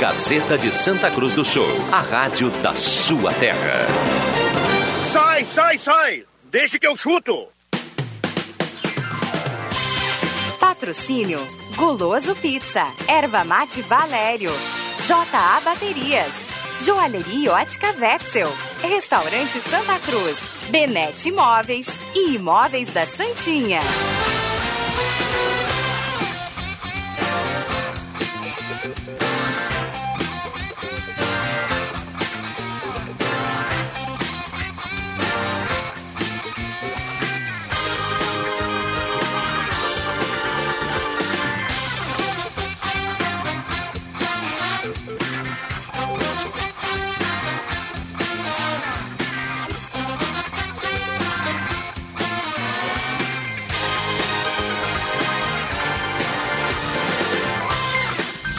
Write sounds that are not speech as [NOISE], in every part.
Gazeta de Santa Cruz do Sul, a rádio da sua terra. Sai, sai, sai! Deixa que eu chuto! Patrocínio Guloso Pizza, Erva Mate Valério, JA Baterias, Joalheria Ótica Wetzel, Restaurante Santa Cruz, Benete Imóveis e Imóveis da Santinha.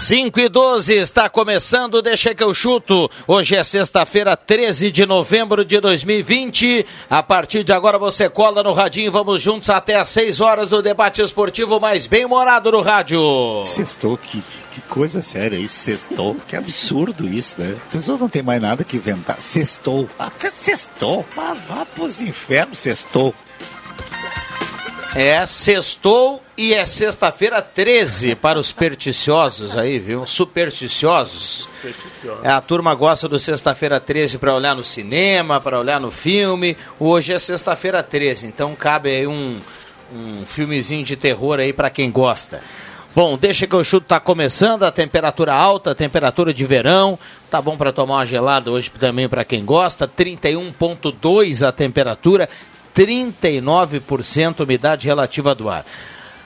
5 e 12 está começando, deixa que eu chuto. Hoje é sexta-feira, 13 de novembro de 2020. A partir de agora você cola no radinho, vamos juntos até às 6 horas do debate esportivo mais bem morado no rádio. Sextou, que, que coisa séria isso, sextou. Que absurdo isso, né? A pessoa não tem mais nada que inventar. Sextou. Ah, sextou. Ah, vá pros infernos, sextou. É, sextou e é sexta-feira 13 para os perticiosos aí, viu? Supersticiosos. É, a turma gosta do sexta-feira 13 para olhar no cinema, para olhar no filme. Hoje é sexta-feira 13, então cabe aí um, um filmezinho de terror aí para quem gosta. Bom, deixa que o chuto tá começando, a temperatura alta, temperatura de verão, tá bom para tomar uma gelada hoje também para quem gosta, 31.2 a temperatura, 39% umidade relativa do ar.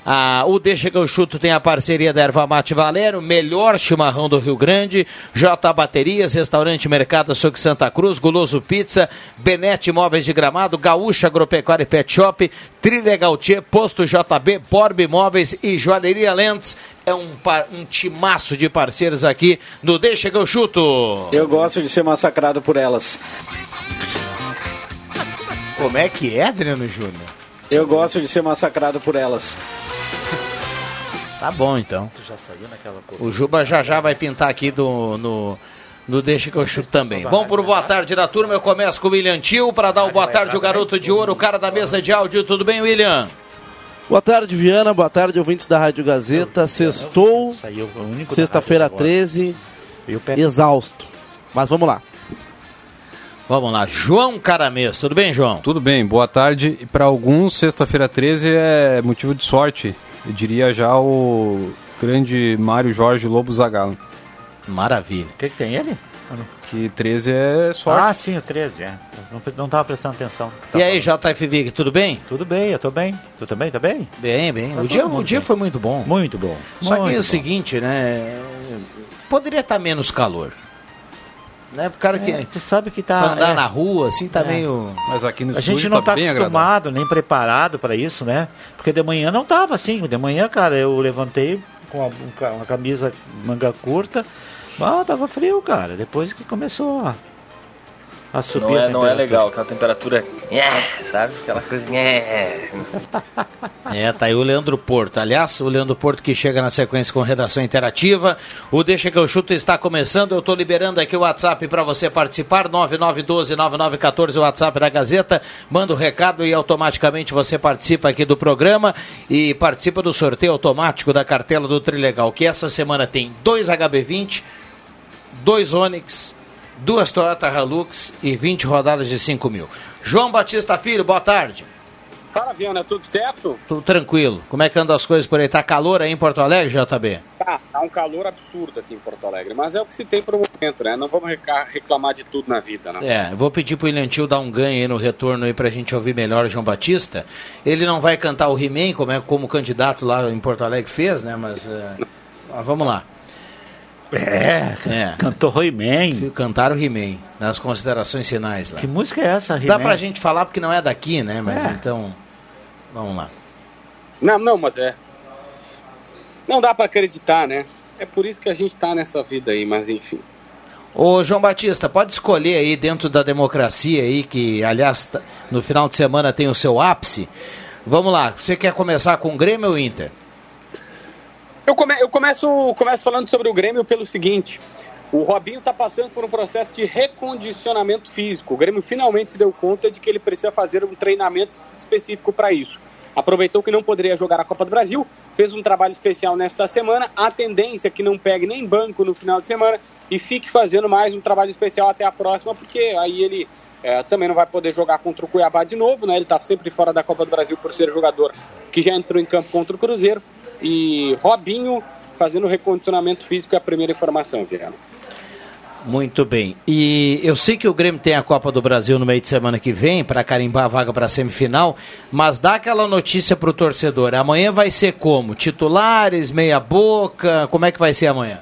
Ah, o Deixa que eu chuto tem a parceria da Erva Mate Valero, melhor chimarrão do Rio Grande, J Baterias, Restaurante Mercado Açougue Santa Cruz, Guloso Pizza, Benete Móveis de Gramado, Gaúcha Agropecuária e Pet Shop, Trilegal Tchê, Posto JB, Borb Imóveis e Joalheria Lentes. É um, um timaço de parceiros aqui no Deixa que eu chuto. Eu gosto de ser massacrado por elas. Como é que é, Adriano Júnior? Eu gosto de ser massacrado por elas. [LAUGHS] Tá bom, então. O Juba já já vai pintar aqui do, no, no Deixa que eu chuto também. Bom, por boa tarde da turma, eu começo com o William Tio para dar o boa tarde, o garoto de ouro, o cara da mesa de áudio. Tudo bem, William? Boa tarde, Viana. Boa tarde, ouvintes da Rádio Gazeta. Sextou, sexta-feira 13, exausto. Mas vamos lá. Vamos lá, João Caramês, tudo bem, João? Tudo bem, boa tarde. E para alguns, sexta-feira 13 é motivo de sorte. Eu diria já o grande Mário Jorge Lobo Zagallo. Maravilha. O que, que tem ele? Que 13 é sorte. Ah, sim, o 13, é. Não, não tava prestando atenção. e aí, JF Vig, tudo bem? Tudo bem, eu tô bem. Tu também, tá bem? Bem, bem. O dia, o dia foi muito bom. Muito bom. Só muito que é o bom. seguinte, né? Poderia estar menos calor. Né? Pro cara que. É, tu sabe que tá. Pra andar é. na rua, assim, tá É. meio. Mas aqui no A gente estúdio não tá tá bem agradável. acostumado, nem preparado para isso, né? Porque de manhã não tava assim. De manhã, cara, eu levantei com a- um ca- uma camisa manga curta. Ah, tava frio, cara. Depois que começou a, a subir Não a é, não é legal, aquela temperatura. É, sabe? Aquela coisa. É. É, tá aí o Leandro Porto. Aliás, o Leandro Porto que chega na sequência com redação interativa. O Deixa que eu chuto está começando. Eu estou liberando aqui o WhatsApp para você participar. 9912-9914, o WhatsApp da Gazeta. Manda o recado e automaticamente você participa aqui do programa e participa do sorteio automático da cartela do Trilegal, que essa semana tem dois HB20, dois Onix, duas Toyota Hilux e 20 rodadas de 5 mil. João Batista Filho, boa tarde. Fala, Viana, tudo certo? Tudo tranquilo. Como é que andam as coisas por aí? Tá calor aí em Porto Alegre, JB? Tá, tá um calor absurdo aqui em Porto Alegre, mas é o que se tem pro momento, né? Não vamos reclamar de tudo na vida, né? É, vou pedir pro William Tio dar um ganho aí no retorno aí pra gente ouvir melhor o João Batista. Ele não vai cantar o He-Man, como, é, como o candidato lá em Porto Alegre fez, né? Mas, é, mas vamos lá. É, É. cantou He-Man. Cantaram o He-Man, nas considerações finais lá. Que música é essa, Dá He-Man? pra gente falar porque não é daqui, né? Mas É. então, vamos lá. Não, não, mas é. Não dá pra acreditar, né? É por isso que a gente tá nessa vida aí, mas enfim. Ô João Batista, pode escolher aí dentro da democracia aí, que aliás no final de semana tem o seu ápice. Vamos lá, você quer começar com o Grêmio ou Inter? Eu, come, eu começo, começo falando sobre o Grêmio pelo seguinte. O Robinho está passando por um processo de recondicionamento físico. O Grêmio finalmente se deu conta de que ele precisa fazer um treinamento específico para isso. Aproveitou que não poderia jogar a Copa do Brasil, fez um trabalho especial nesta semana. A tendência é que não pegue nem banco no final de semana e fique fazendo mais um trabalho especial até a próxima, porque aí ele é, também não vai poder jogar contra o Cuiabá de novo, né? Ele está sempre fora da Copa do Brasil por ser jogador que já entrou em campo contra o Cruzeiro. E Robinho fazendo recondicionamento físico é a primeira informação, Guilherme. Muito bem. E eu sei que o Grêmio tem a Copa do Brasil no meio de semana que vem para carimbar a vaga para a semifinal, mas dá aquela notícia para o torcedor. Amanhã vai ser como? Titulares, meia boca? Como é que vai ser amanhã?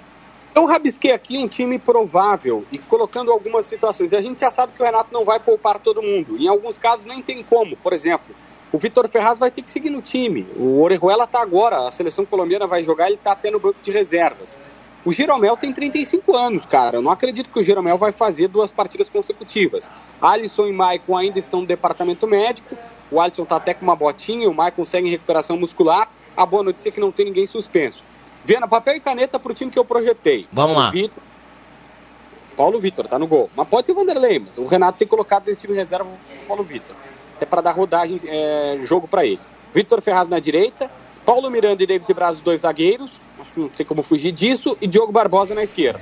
Eu rabisquei aqui um time provável e colocando algumas situações. A gente já sabe que o Renato não vai poupar todo mundo. Em alguns casos nem tem como. Por exemplo, o Vitor Ferraz vai ter que seguir no time. O Orejuela está agora, a seleção colombiana vai jogar, ele está até no banco de reservas. O Jeromel tem 35 anos, cara. Eu não acredito que o Jeromel vai fazer duas partidas consecutivas. Alisson e Maicon ainda estão no departamento médico. O Alisson tá até com uma botinha, o Maicon segue em recuperação muscular. A boa notícia é que não tem ninguém suspenso. Vendo papel e caneta pro time que eu projetei. Vamos lá. Vitor, Paulo Vitor tá no gol. Mas pode ser Vanderlei, mas o Renato tem colocado nesse time reserva o Paulo Vitor. Até para dar rodagem, é, jogo para ele. Vitor Ferraz na direita, Paulo Miranda e David Braz, os dois zagueiros não sei como fugir disso, e Diogo Barbosa na esquerda.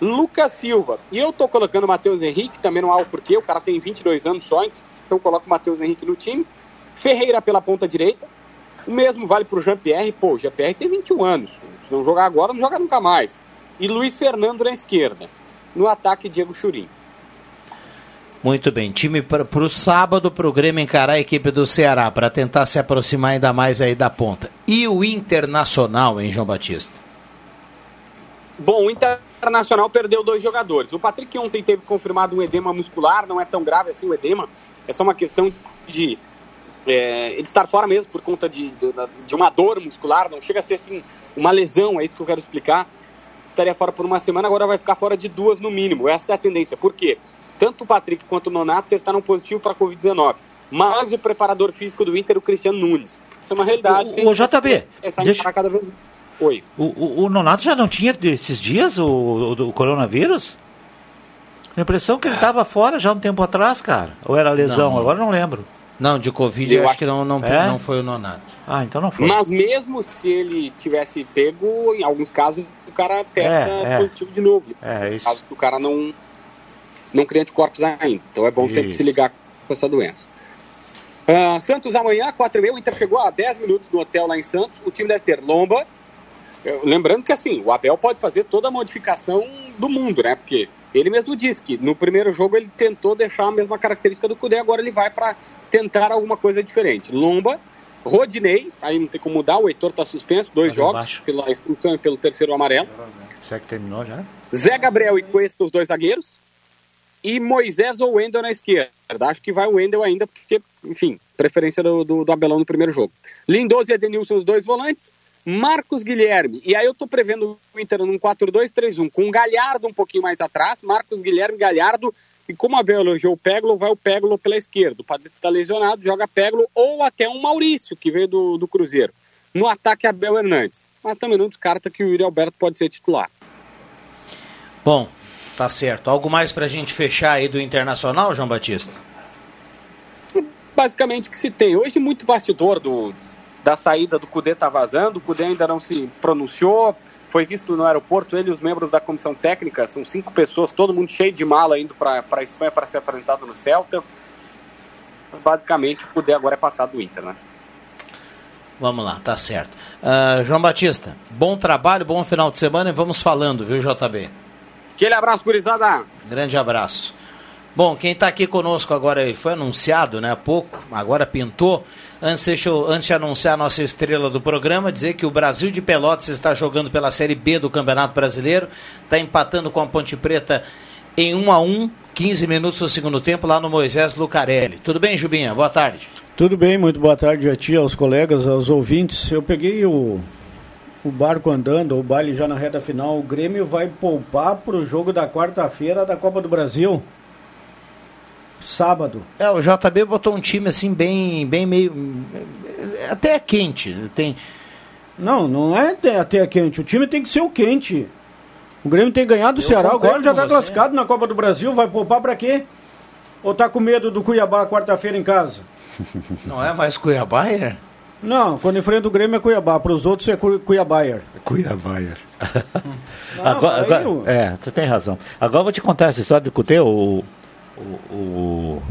Lucas Silva. E eu tô colocando o Matheus Henrique, também não há o porquê, o cara tem 22 anos só, então coloco o Matheus Henrique no time. Ferreira pela ponta direita. O mesmo vale pro Jean-Pierre. Pô, o Jean-Pierre tem 21 anos. Se não jogar agora, não joga nunca mais. E Luiz Fernando na esquerda. No ataque, Diego Churim. Muito bem, time para o sábado para o Grêmio encarar a equipe do Ceará para tentar se aproximar ainda mais aí da ponta. E o Internacional, hein, João Batista? Bom, o Internacional perdeu dois jogadores. O Patrick ontem teve confirmado um edema muscular, não é tão grave assim o edema, é só uma questão de é, ele estar fora mesmo por conta de, de, de uma dor muscular, não chega a ser assim uma lesão, é isso que eu quero explicar. Estaria fora por uma semana, agora vai ficar fora de duas no mínimo. Essa é a tendência. Por quê? Tanto o Patrick quanto o Nonato testaram positivo para a Covid-19. Mas o preparador físico do Inter, o Cristiano Nunes. Isso é uma realidade. O, o JB, é deixa... cada vez... Oi. O, o, o, Nonato já não tinha esses dias o, o, o coronavírus? A impressão que ele estava fora já um tempo atrás, cara. Ou era lesão, não. agora não lembro. Não, de Covid eu, eu acho que não, não, é? não foi o Nonato. Ah, então não foi. Mas mesmo se ele tivesse pego, em alguns casos o cara testa é, é. positivo de novo. É, isso. Caso que o cara não, não cria anticorpos ainda. Então é bom Isso. sempre se ligar com essa doença. Uh, Santos amanhã, 4 e meia, o Inter chegou a 10 minutos no hotel lá em Santos. O time deve ter Lomba. Lembrando que assim, o Abel pode fazer toda a modificação do mundo, né? Porque ele mesmo disse que no primeiro jogo ele tentou deixar a mesma característica do Cudê, agora ele vai para tentar alguma coisa diferente. Lomba, Rodinei, aí não tem como mudar, o Heitor está suspenso, dois jogos, baixo. pela expulsão e pelo terceiro amarelo. Será que terminou já? Zé Gabriel e Cuesta, os dois zagueiros e Moisés ou Wendel na esquerda. Acho que vai o Wendel ainda, porque, enfim, preferência do, do, do Abelão no primeiro jogo. Lindoso e Edenilson, os dois volantes. Marcos Guilherme, e aí eu tô prevendo o Inter num 4-2-3-1, com o Galhardo um pouquinho mais atrás, Marcos Guilherme, Galhardo, e como a Abel elogiou o Peglo, vai o Peglo pela esquerda. O Padre tá lesionado, joga Peglo, ou até um Maurício, que veio do, do Cruzeiro. No ataque, Abel Hernandes. Mas também não descarta que o Yuri Alberto pode ser titular. Bom, Tá certo. Algo mais para a gente fechar aí do Internacional, João Batista? Basicamente o que se tem. Hoje muito bastidor do, da saída do Cudê tá vazando, o Cudê ainda não se pronunciou, foi visto no aeroporto, ele e os membros da comissão técnica, são cinco pessoas, todo mundo cheio de mala indo para a Espanha para ser apresentado no Celta. Basicamente o Cudê agora é passado do Inter, né? Vamos lá, tá certo. Uh, João Batista, bom trabalho, bom final de semana e vamos falando, viu, JB? Aquele abraço, gurizada. Grande abraço. Bom, quem está aqui conosco agora foi anunciado, né, há pouco, agora pintou. Antes, deixa eu, antes de anunciar a nossa estrela do programa, dizer que o Brasil de Pelotas está jogando pela Série B do Campeonato Brasileiro, está empatando com a Ponte Preta em 1 a 1 15 minutos do segundo tempo, lá no Moisés Lucarelli. Tudo bem, Jubinha? Boa tarde. Tudo bem, muito boa tarde a ti, aos colegas, aos ouvintes. Eu peguei o, o barco andando, o baile já na reta final, o Grêmio vai poupar para o jogo da quarta-feira da Copa do Brasil. Sábado. É, o JB botou um time assim bem, bem meio. Até é quente. Tem. Não, não é até, até quente. O time tem que ser o quente. O Grêmio tem ganhado o Ceará, agora já está classificado na Copa do Brasil, vai poupar pra quê? Ou tá com medo do Cuiabá quarta-feira em casa? Não é mais Cuiabá, é? Não, quando enfrenta o Grêmio é Cuiabá, para os outros é. Cuiabaier. [LAUGHS] Não, agora, agora- é, você tem razão. Agora eu vou te contar essa história do Cutê. O, o, o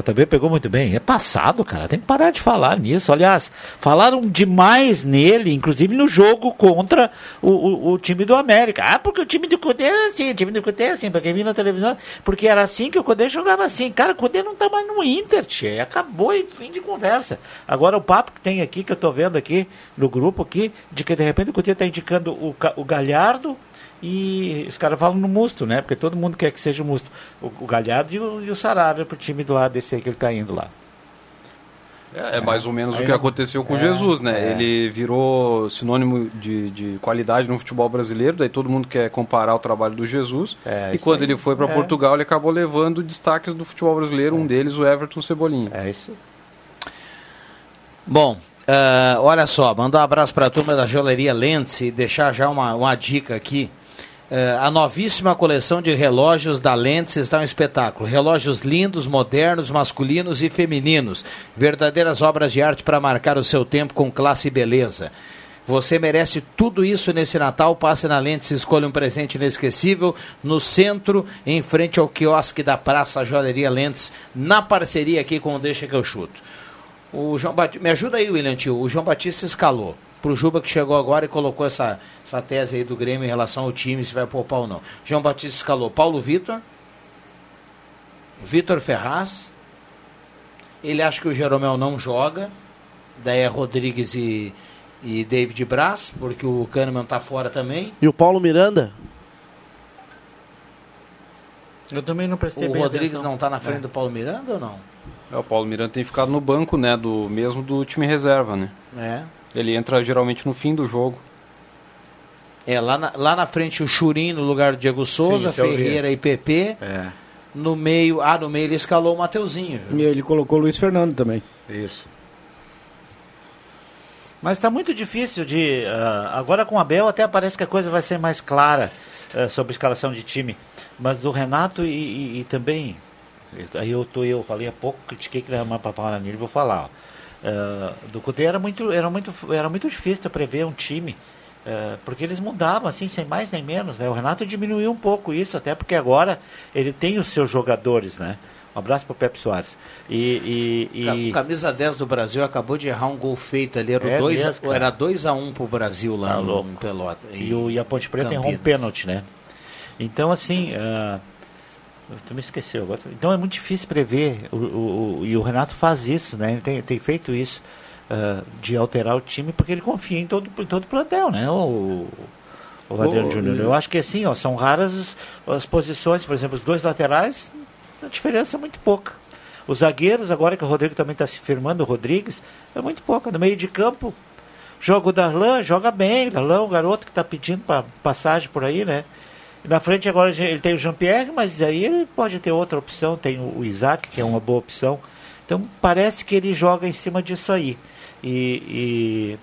JB pegou muito bem. É passado, cara. Tem que parar de falar nisso. Aliás, falaram demais nele, inclusive no jogo contra o, o, o time do América. Ah, porque o time do Cudê é assim, o time do Cudê é assim, porque vi na televisão, porque era assim que o Cudê jogava assim. Cara, o Cudê não tá mais no Inter, tchê. Acabou e fim de conversa. Agora o papo que tem aqui, que eu tô vendo aqui no grupo aqui, de que de repente o Cudê tá indicando o, o Galhardo e os caras falam no Musto, né? Porque todo mundo quer que seja o Musto. O, o Galhardo e o, e o Sarabia pro time do lado desse aí que ele tá indo lá. É, é mais ou menos Aí o que aconteceu com o é, Jesus, né? é. Ele virou sinônimo de, de qualidade no futebol brasileiro, daí todo mundo quer comparar o trabalho do Jesus. É, e quando aí. ele foi para É. Portugal, ele acabou levando destaques do futebol brasileiro, um deles o Everton Cebolinha. É isso. Bom, ah, olha só, mandar um abraço para a turma da Joalheria Lentz e deixar já uma, uma dica aqui. Ah, a novíssima coleção de relógios da Lentz está um espetáculo. Relógios lindos, modernos, masculinos e femininos. Verdadeiras obras de arte para marcar o seu tempo com classe e beleza. Você merece tudo isso nesse Natal. Passe na Lentes e escolha um presente inesquecível no centro, em frente ao quiosque da Praça Joalheria Lentes, na parceria aqui com o Deixa que eu chuto. O João Batista, me ajuda aí, William Tio. O João Batista escalou. Pro Juba que chegou agora e colocou essa, essa tese aí do Grêmio em relação ao time, se vai poupar ou não. João Batista escalou Paulo Vitor, Vitor Ferraz. Ele acha que o Jeromel não joga. Daí é Rodrigues e, e David Braz, porque o Kahneman tá fora também. E o Paulo Miranda? Eu também não prestei O bem Rodrigues atenção. não tá na frente É. do Paulo Miranda ou não? É, o Paulo Miranda tem ficado no banco, né? Do mesmo do time reserva, né? É. Ele entra geralmente no fim do jogo. É, lá na, lá na frente o Churim no lugar do Diego Souza, eu vi. Ferreira e PP. É, No meio, ah, no meio ele escalou o Mateuzinho. viu? E ele colocou o Luiz Fernando também. isso. Mas está muito difícil de. ah, agora com o Abel até parece que a coisa vai ser mais clara ah, sobre a escalação de time. Mas do Renato e, e- e também. Aí eu tô, eu falei há pouco, critiquei que ele era mais para falar nele, vou falar. ó. Ah, do Cudê era muito, era, muito, era muito difícil prever um time. ah, porque eles mudavam assim, sem mais nem menos. Né? O Renato diminuiu um pouco isso, até porque agora ele tem os seus jogadores, né? Um abraço para o Pepe Soares. E, e, e- O camisa 10 do Brasil acabou de errar um gol feito ali. Era É 2 mesmo, cara. era 2 a 1 um pro Brasil lá Tá no, Pelota. E, o, e a Ponte Preta errou um pênalti, né? Então, assim. ah, tu me esqueceu agora. Então é muito difícil prever. O, o- o- e o Renato faz isso, né? Ele tem, tem feito isso ah, de alterar o time porque ele confia em todo, em todo o plantel, né? O, o Adriano Júnior. Eu acho que assim, ó, são raras as, as posições, por exemplo, os dois laterais, a diferença é muito pouca. Os zagueiros, agora que o Rodrigo também está se firmando, o Rodrigues, é muito pouca. No meio de campo, joga o Darlan, joga bem. Darlan, um garoto que está pedindo pra, passagem por aí, né? Na frente agora ele tem o Jean-Pierre, mas aí ele pode ter outra opção. Tem o, o Isaac, que é uma boa opção. Então parece que ele joga em cima disso aí. E,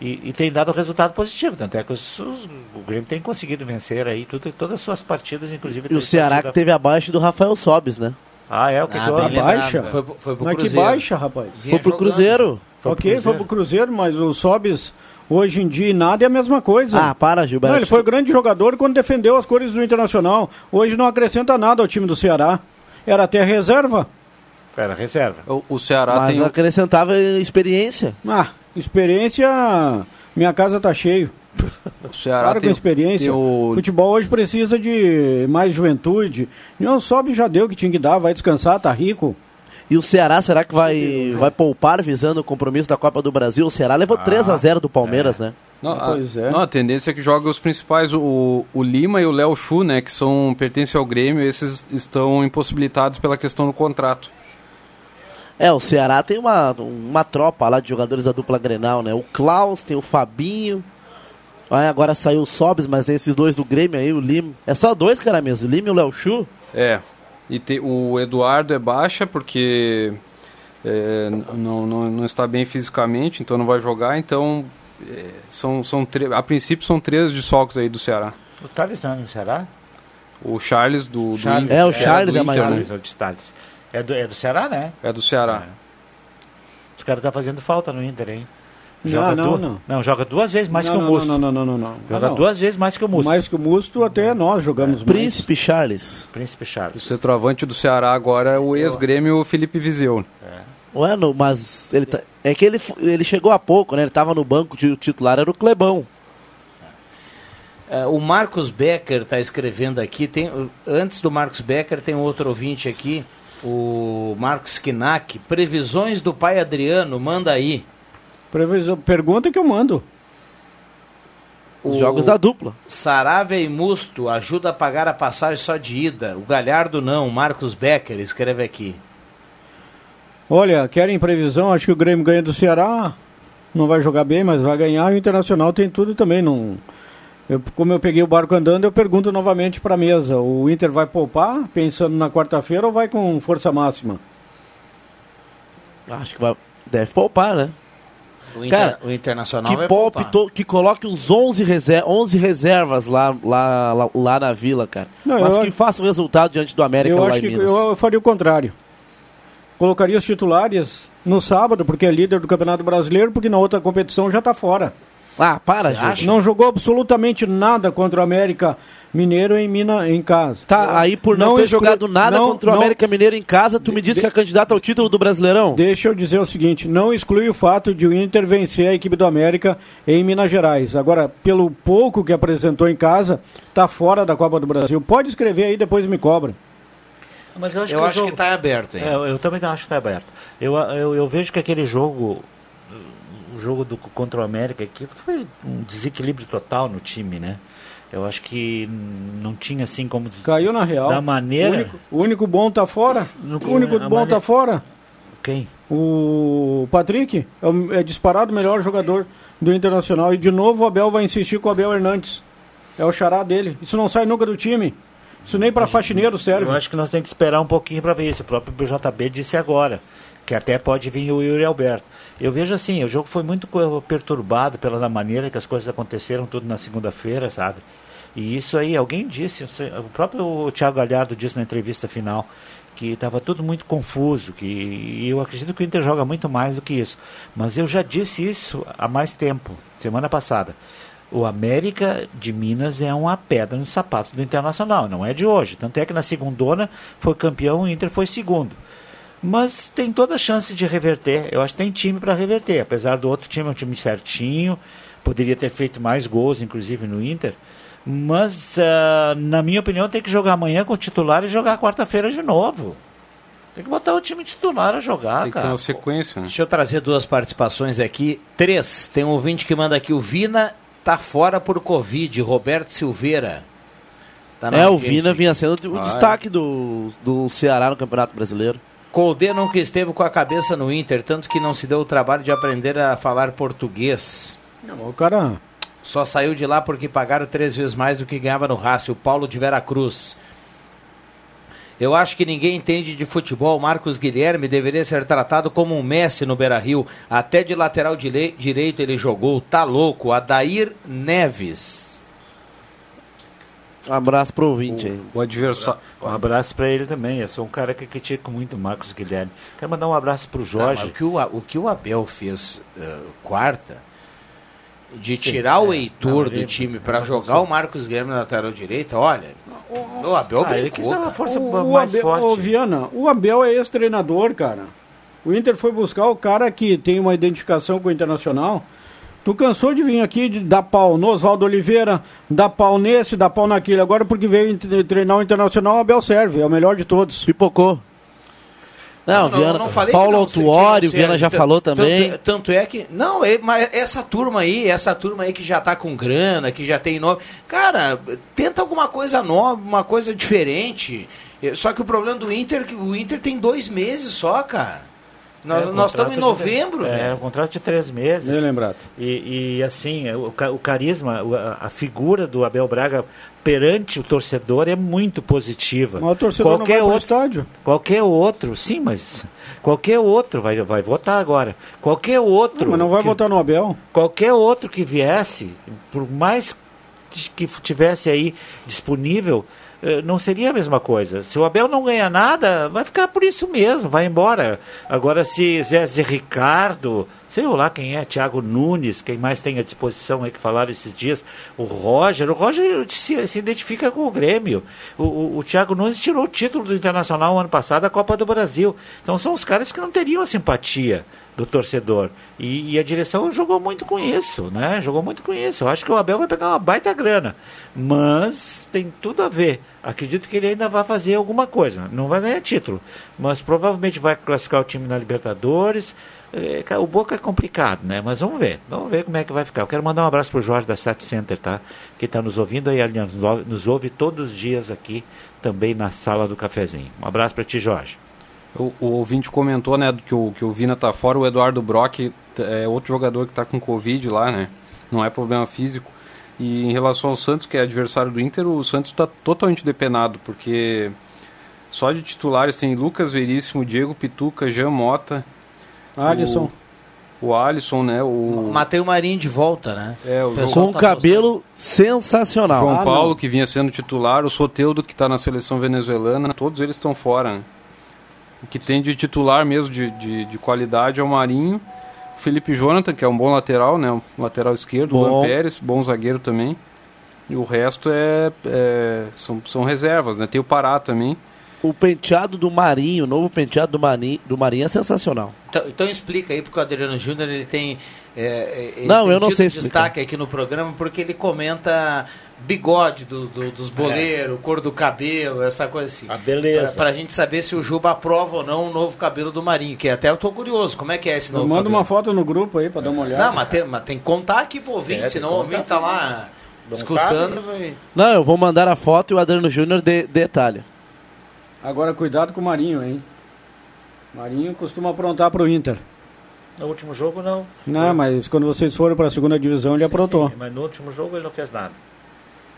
e, e- e tem dado resultado positivo. Tanto é que os- os- o Grêmio tem conseguido vencer aí tudo, todas as suas partidas, inclusive. E o Ceará que teve abaixo do Rafael Sobes, né? Ah, é o que Ah, que bem. Baixa? Foi, pro- foi pro Mas que Cruzeiro. baixa, rapaz. Vinha Foi pro jogando. Cruzeiro. Foi pro ok, foi Cruzeiro. pro Cruzeiro, mas o Sobis hoje em dia nada é a mesma coisa. Ah, para, Gilberto. Não, ele foi grande jogador quando defendeu as cores do Internacional. Hoje não acrescenta nada ao time do Ceará. Era até reserva. Era reserva. O, o Ceará Mas tem. um- acrescentava experiência. Ah, experiência. Minha casa tá cheio. O Ceará Para tem, com experiência. tem o, Futebol hoje precisa de mais juventude. Não, sobe já deu o que tinha que dar, vai descansar, tá rico. E o Ceará, será que vai, vai poupar visando o compromisso da Copa do Brasil? O Ceará levou 3 a 0 do Palmeiras, né? Não, a, Pois é. não, a tendência é que joga os principais, o, o Lima e o Léo Chu, né, que são pertencem ao Grêmio, esses estão impossibilitados pela questão do contrato. É, o Ceará tem uma, uma tropa lá de jogadores da dupla Grenal, né? O Klaus, tem o Fabinho. Aí agora saiu o Sobes, mas tem esses dois do Grêmio aí, o Lima. É só dois, cara mesmo, o Lima e o Léo Chu. É. E te- o Eduardo é baixa porque é, não, não, não está bem fisicamente, então não vai jogar. Então é, são, são a princípio são três desfalques aí do Ceará. O Thales não é no Ceará? O Charles do, do Charles. Inter- É, o do Charles é Inter, mais um. né? De Thales. É do, é do Ceará, né? É do Ceará. Os caras tá fazendo falta no Inter, hein? Não, não, du- não. joga duas vezes mais não, que o não, Musto. Não, não, não, não, não. Joga Ah, não. duas vezes mais que o Musto. Mais que o Musto, até nós jogamos mais. Príncipe Charles. Príncipe O Charles. centroavante do Ceará agora é o ex-grêmio Felipe Viseu. Ué, não, mas ele tá- é que ele, ele chegou há pouco, né? Ele tava no banco, de- o titular era o Clebão. É, o Marcos Becker está escrevendo aqui. Tem, antes do Marcos Becker, tem outro ouvinte aqui, o Marcos Kinak. Previsões do pai Adriano, manda aí. Previsão, pergunta que eu mando. Os O jogos da dupla. Saravia e Musto ajuda a pagar a passagem só de ida. O Galhardo não, o Marcos Becker escreve aqui. Olha, querem previsão? Acho que o Grêmio ganha do Ceará. Não vai jogar bem, mas vai ganhar. E o Internacional tem tudo também. Não... Eu, como eu peguei o barco andando, eu pergunto novamente para a mesa: o Inter vai poupar, pensando na quarta-feira, ou vai com força máxima? Acho que vai, deve poupar, né? O, Inter- Cara, o Internacional Que poupe, poupar. to- que coloque uns 11, reser 11 reservas lá, lá, lá, lá na vila, cara. Não, Mas que faça o resultado diante do América eu lá acho em que Minas. eu, eu faria o contrário. Colocaria os titulares no sábado, porque é líder do Campeonato Brasileiro, porque na outra competição já está fora. Ah, para, Você gente. acha? Não jogou absolutamente nada contra o América Mineiro em, Mina, em casa. Tá, aí por não, ter exclui- jogado nada não- contra o não- América Mineiro em casa, tu me disse que é candidato ao título do Brasileirão? Deixa eu dizer o seguinte, não exclui o fato de o Inter vencer a equipe do América em Minas Gerais. Agora, pelo pouco que apresentou em casa, está fora da Copa do Brasil. Pode escrever aí, depois me cobra. Mas eu acho Eu que o acho jogo... que está aberto, hein? É, eu, também acho que está aberto. Eu, eu, eu vejo que aquele jogo, o jogo do, contra o América aqui, foi um desequilíbrio total no time, né? Eu acho que não tinha assim como. Caiu na real. Da maneira. O único, o único bom tá fora. No- o único bom maneira- tá fora. Quem? O Patrick é, o- é disparado o melhor jogador do Internacional. E de novo o Abel vai insistir com o Abel Hernandes. É o xará dele. Isso não sai nunca do time. Isso nem para faxineiro serve. Eu acho que nós temos que esperar um pouquinho para ver isso. O próprio BJB disse agora, que até pode vir o Yuri Alberto. Eu vejo assim, o jogo foi muito perturbado pela maneira que as coisas aconteceram tudo na segunda-feira, sabe? E isso aí, alguém disse, o próprio Thiago Galhardo disse na entrevista final, que estava tudo muito confuso, que e eu acredito que o Inter joga muito mais do que isso. Mas eu já disse isso há mais tempo, semana passada. O América de Minas é uma pedra no sapato do Internacional, não é de hoje. Tanto é que na segundona foi campeão, o Inter foi segundo. Mas tem toda a chance de reverter. Eu acho que tem time para reverter. Apesar do outro time, é um time certinho. Poderia ter feito mais gols, inclusive, no Inter. Mas, ah, na minha opinião, tem que jogar amanhã com o titular e jogar quarta-feira de novo. Tem que botar o time titular a jogar, Tem que ter cara. uma sequência, né? Deixa eu trazer duas participações aqui. Três. Tem um ouvinte que manda aqui. O Vina tá fora por Covid. Roberto Silveira. Tá É, o Vina vinha sendo o Ah, destaque do, do Ceará no Campeonato Brasileiro. Colde nunca esteve com a cabeça no Inter, tanto que não se deu o trabalho de aprender a falar português. O cara. Só saiu de lá porque pagaram três vezes mais do que ganhava no Racing, o Paulo de Veracruz. Eu acho que ninguém entende de futebol. Marcos Guilherme deveria ser tratado como um Messi no Beira Rio. Até de lateral dire- direito ele jogou. Tá louco. Adair Neves. Um abraço pro ouvinte aí. O adversário. Um abraço para ele também. Eu sou um cara que critico muito o Marcos Guilherme. Quero mandar um abraço pro Não, Jorge. mas o, que o, o que o Abel fez eh, quarta, de tirar o é. Heitor Não, do ele- time para não, jogar não o Marcos Guilherme na lateral direita, olha, o Abel Ah, ele brincou, quis uma cara. força O, o mais Abel, forte. ô, Viana, o Abel é ex-treinador, cara. O Inter foi buscar o cara que tem uma identificação com o Internacional. Tu cansou de vir aqui de dar pau no Oswaldo Oliveira, dar pau nesse, dar pau naquele. Agora porque veio treinar o Internacional, o Abel serve, é o melhor de todos. Pipocou. Não, Viana, Paulo Autuori, o Viana já falou também. Tanto, tanto é que. Não, é- mas essa turma aí, essa turma aí que já tá com grana, que já tem nome. Cara, tenta alguma coisa nova, uma coisa diferente. Eh, Só que o problema do Inter, é que o Inter tem dois meses só, cara. Nós, É, nós estamos em contrato de- novembro, É, um contrato de três meses. Bem lembrado. E, e, assim, o, ca- o carisma, o- a, a figura do Abel Braga perante o torcedor é muito positiva. Mas o torcedor qualquer não vai outro, estádio. Qualquer outro, sim, mas qualquer outro vai, vai votar agora. Qualquer outro. Não, mas não vai que- votar no Abel. Qualquer outro que viesse, por mais que tivesse aí disponível, não seria a mesma coisa. Se o Abel não ganha nada, vai ficar por isso mesmo, vai embora. Agora, se Zé Ricardo, sei lá quem é, Thiago Nunes, quem mais tem à disposição aí que falaram esses dias, o Roger, o Roger se, se identifica com o Grêmio. O, o, o Thiago Nunes tirou o título do Internacional ano passado, a Copa do Brasil. Então são os caras que não teriam a simpatia do torcedor. E, e a direção jogou muito com isso, né? Jogou muito com isso. Eu acho que o Abel vai pegar uma baita grana. Mas tem tudo a ver. Acredito que ele ainda vai fazer alguma coisa. Não vai ganhar título. Mas provavelmente vai classificar o time na Libertadores. É, o Boca é complicado, né? Mas vamos ver. Vamos ver como é que vai ficar. Eu quero mandar um abraço pro Jorge da Sat Center, tá? Que está nos ouvindo aí, aliás, nos ouve todos os dias aqui, também na sala do cafezinho. Um abraço para ti, Jorge. O, o ouvinte comentou, né, que o, que o Vina tá fora, o Eduardo Brock é outro jogador que tá com Covid lá, né? Não é problema físico. E em relação ao Santos, que é adversário do Inter, o Santos está totalmente depenado, porque só de titulares tem Lucas Veríssimo, Diego Pituca, Jean Mota, Alisson. O, o Alisson, né? O Matei o Marinho de volta, né? É, o pessoal Com um tá cabelo sensacional. João Ah, Paulo, não. que vinha sendo titular, o Soteudo, que está na seleção venezuelana, todos eles estão fora. né? O que tem de titular mesmo, de, de, de qualidade, é o Marinho. O Felipe Jonathan, que é um bom lateral, né? Um lateral esquerdo. O Bom. Luan Pérez, bom zagueiro também. E o resto é, é- são, são reservas, né? Tem o Pará também. O penteado do Marinho, o novo penteado do Marinho, do Marinho é sensacional. Então, então explica aí, porque o Adriano Júnior ele tem. é, é, ele Não, tem eu não sei explicar. destaque aqui no programa porque ele comenta bigode do, do- dos boleiros, cor do cabelo, essa coisa assim. A beleza. Pra, pra gente saber se o Juba aprova ou não o novo cabelo do Marinho, que até eu tô curioso, como é que é esse novo Manda cabelo? uma foto no grupo aí pra dar uma olhada. Não, mas tem, mas tem que contar aqui pro ouvinte, É, senão o ouvinte tá lá Não escutando. sabe? Não, eu vou mandar a foto e o Adriano Júnior de, detalha. Agora cuidado com o Marinho, hein? Marinho costuma aprontar pro Inter. No último jogo, não. Não, mas quando vocês foram pra segunda divisão, ele aprontou. Sim, mas no último jogo ele não fez nada.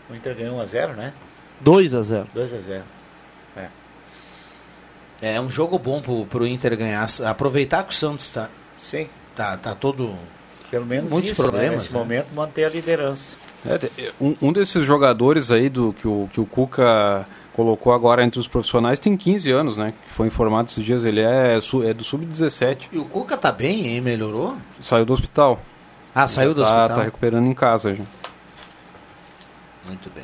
O Inter ganhou 1x0, né? 2 a 0 2x0. É. É um jogo bom pro, pro Inter ganhar. Aproveitar que o Santos tá. Sim. Tá, tá todo. Pelo menos Muitos isso, né? problemas. Nesse né? momento, manter a liderança. É, te- um, um desses jogadores aí do que o, que o Cuca colocou agora entre os profissionais tem 15 anos, né? Que foi informado esses dias. Ele é, é do Sub-17. E o Cuca tá bem, hein? Melhorou? Saiu do hospital. Ah, saiu do tá, hospital. Tá recuperando em casa já. Muito bem.